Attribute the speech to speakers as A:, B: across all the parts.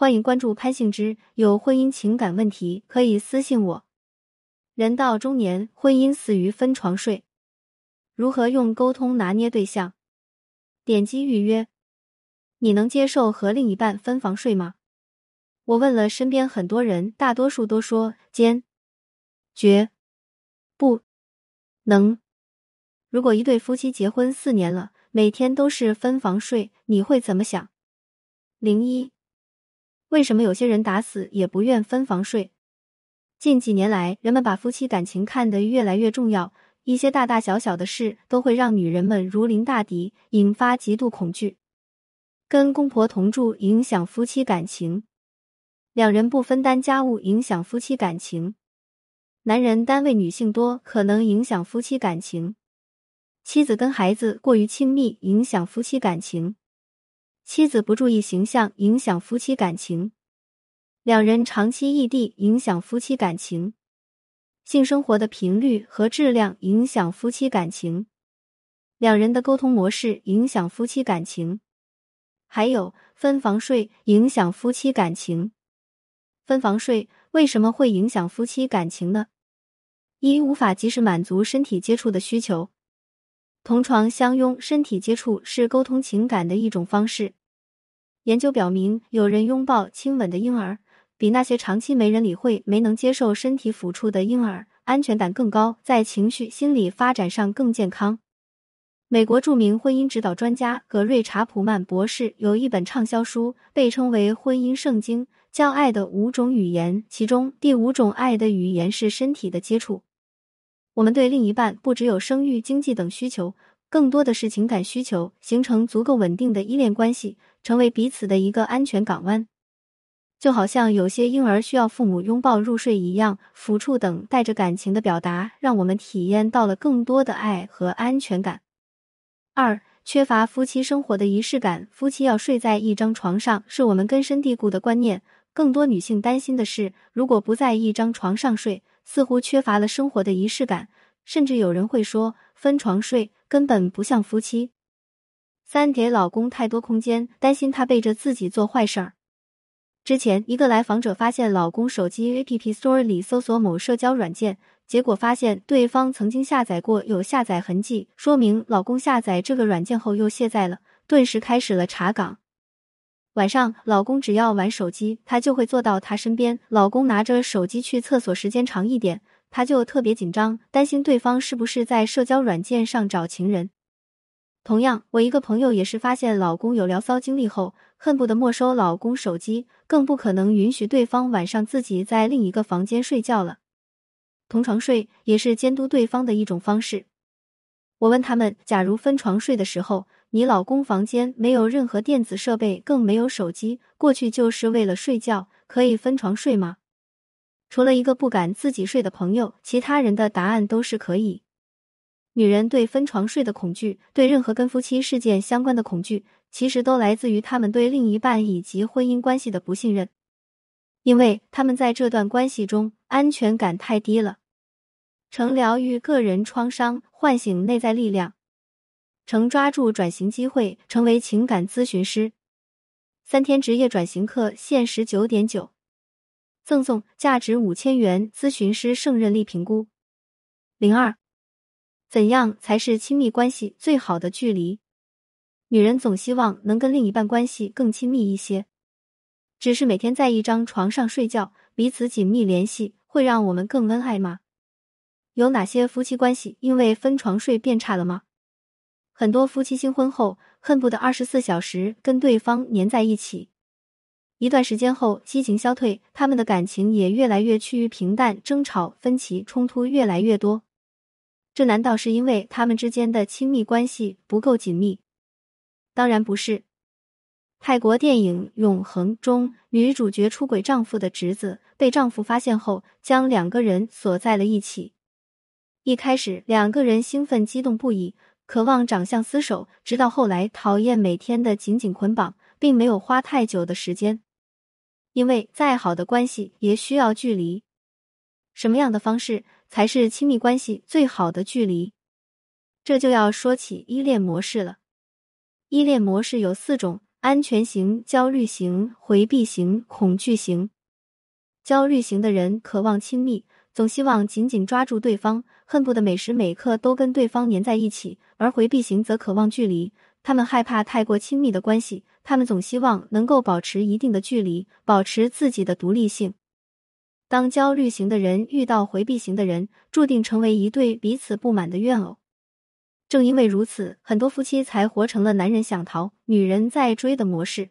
A: 欢迎关注潘幸之，有婚姻情感问题可以私信我。人到中年，婚姻死于分床睡，如何用沟通拿捏对象？点击预约。你能接受和另一半分房睡吗？我问了身边很多人，大多数都说坚决不能。如果一对夫妻结婚四年了，每天都是分房睡，你会怎么想？零一。为什么有些人打死也不愿分房睡？近几年来，人们把夫妻感情看得越来越重要，一些大大小小的事都会让女人们如临大敌，引发极度恐惧。跟公婆同住影响夫妻感情，两人不分担家务影响夫妻感情，男人单位女性多可能影响夫妻感情，妻子跟孩子过于亲密影响夫妻感情。妻子不注意形象，影响夫妻感情；两人长期异地，影响夫妻感情；性生活的频率和质量影响夫妻感情；两人的沟通模式影响夫妻感情；还有分房睡影响夫妻感情。分房睡为什么会影响夫妻感情呢？一无法及时满足身体接触的需求，同床相拥，身体接触是沟通情感的一种方式。研究表明，有人拥抱、亲吻的婴儿，比那些长期没人理会、没能接受身体抚触的婴儿安全感更高，在情绪、心理发展上更健康。美国著名婚姻指导专家格瑞查普曼博士有一本畅销书，被称为《婚姻圣经》，叫《爱的五种语言》，其中第五种爱的语言是身体的接触。我们对另一半不只有生育、经济等需求。更多的是情感需求，形成足够稳定的依恋关系，成为彼此的一个安全港湾。就好像有些婴儿需要父母拥抱入睡一样，抚触等带着感情的表达，让我们体验到了更多的爱和安全感。二、缺乏夫妻生活的仪式感，夫妻要睡在一张床上，是我们根深蒂固的观念。更多女性担心的是，如果不在一张床上睡，似乎缺乏了生活的仪式感。甚至有人会说，分床睡根本不像夫妻。三给老公太多空间，担心他背着自己做坏事儿。之前，一个来访者发现老公手机 App Store 里搜索某社交软件，结果发现对方曾经下载过，有下载痕迹，说明老公下载这个软件后又卸载了，顿时开始了查岗。晚上，老公只要玩手机，他就会坐到他身边。老公拿着手机去厕所时间长一点。他就特别紧张，担心对方是不是在社交软件上找情人。同样，我一个朋友也是发现老公有聊骚经历后，恨不得没收老公手机，更不可能允许对方晚上自己在另一个房间睡觉了。同床睡也是监督对方的一种方式。我问他们，假如分床睡的时候，你老公房间没有任何电子设备，更没有手机，过去就是为了睡觉，可以分床睡吗？除了一个不敢自己睡的朋友，其他人的答案都是可以。女人对分床睡的恐惧，对任何跟夫妻事件相关的恐惧，其实都来自于他们对另一半以及婚姻关系的不信任，因为他们在这段关系中安全感太低了。成疗愈个人创伤，唤醒内在力量，成抓住转型机会，成为情感咨询师。三天职业转型课限时九点九。赠送价值五千元咨询师胜任力评估。零二，怎样才是亲密关系最好的距离？女人总希望能跟另一半关系更亲密一些，只是每天在一张床上睡觉，彼此紧密联系，会让我们更恩爱吗？有哪些夫妻关系因为分床睡变差了吗？很多夫妻新婚后恨不得二十四小时跟对方黏在一起。一段时间后，激情消退，他们的感情也越来越趋于平淡，争吵、分歧、冲突越来越多。这难道是因为他们之间的亲密关系不够紧密？当然不是。泰国电影《永恒》中，女主角出轨丈夫的侄子被丈夫发现后，将两个人锁在了一起。一开始，两个人兴奋激动不已，渴望长相厮守，直到后来讨厌每天的紧紧捆绑，并没有花太久的时间。因为再好的关系也需要距离，什么样的方式才是亲密关系最好的距离？这就要说起依恋模式了。依恋模式有四种，安全型、焦虑型、回避型、恐惧型。焦虑型的人渴望亲密，总希望紧紧抓住对方，恨不得每时每刻都跟对方黏在一起；而回避型则渴望距离，他们害怕太过亲密的关系，他们总希望能够保持一定的距离，保持自己的独立性。当焦虑型的人遇到回避型的人，注定成为一对彼此不满的怨偶。正因为如此，很多夫妻才活成了男人想逃，女人在追的模式。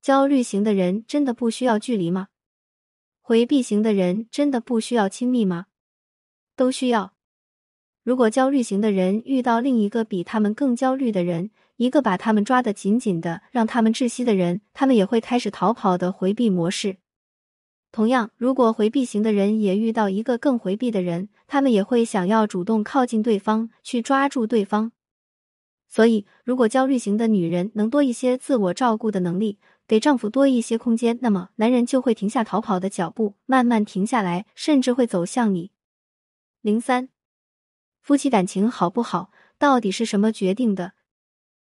A: 焦虑型的人真的不需要距离吗？回避型的人真的不需要亲密吗？都需要。如果焦虑型的人遇到另一个比他们更焦虑的人，一个把他们抓得紧紧的、让他们窒息的人，他们也会开始逃跑的回避模式。同样，如果回避型的人也遇到一个更回避的人，他们也会想要主动靠近对方，去抓住对方。所以，如果焦虑型的女人能多一些自我照顾的能力，给丈夫多一些空间，那么男人就会停下逃跑的脚步，慢慢停下来，甚至会走向你。零三，夫妻感情好不好，到底是什么决定的？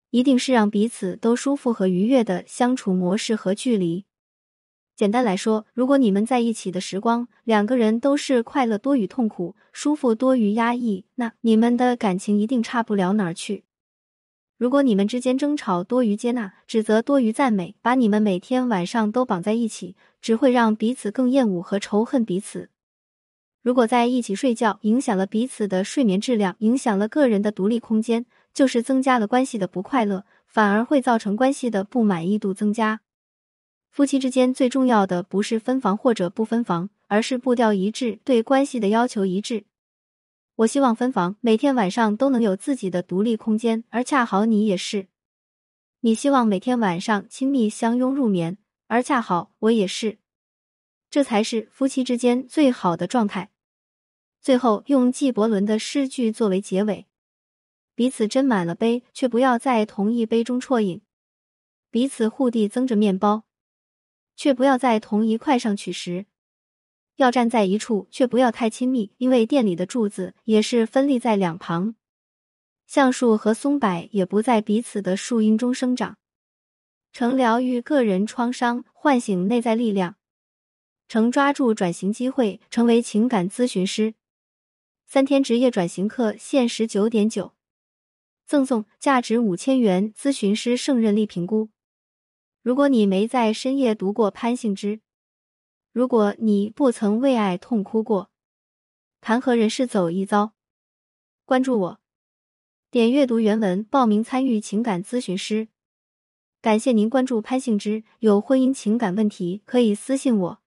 A: 一定是让彼此都舒服和愉悦的相处模式和距离。简单来说，如果你们在一起的时光，两个人都是快乐多于痛苦，舒服多于压抑，那你们的感情一定差不了哪儿去。如果你们之间争吵多于接纳，指责多于赞美，把你们每天晚上都绑在一起，只会让彼此更厌恶和仇恨彼此。如果在一起睡觉影响了彼此的睡眠质量，影响了个人的独立空间，就是增加了关系的不快乐，反而会造成关系的不满意度增加。夫妻之间最重要的不是分房或者不分房，而是步调一致，对关系的要求一致。我希望分房，每天晚上都能有自己的独立空间，而恰好你也是。你希望每天晚上亲密相拥入眠，而恰好我也是。这才是夫妻之间最好的状态。最后，用纪伯伦的诗句作为结尾：彼此斟满了杯，却不要在同一杯中啜饮；彼此互递增着面包。却不要在同一块上取食，要站在一处，却不要太亲密，因为店里的柱子也是分立在两旁。橡树和松柏也不在彼此的树荫中生长。成疗愈个人创伤，唤醒内在力量，成抓住转型机会，成为情感咨询师。三天职业转型课限时九点九，赠送价值五千元咨询师胜任力评估。如果你没在深夜读过潘幸之，如果你不曾为爱痛哭过，谈何人世走一遭？关注我，点阅读原文报名参与情感咨询师。感谢您关注潘幸之，有婚姻情感问题可以私信我。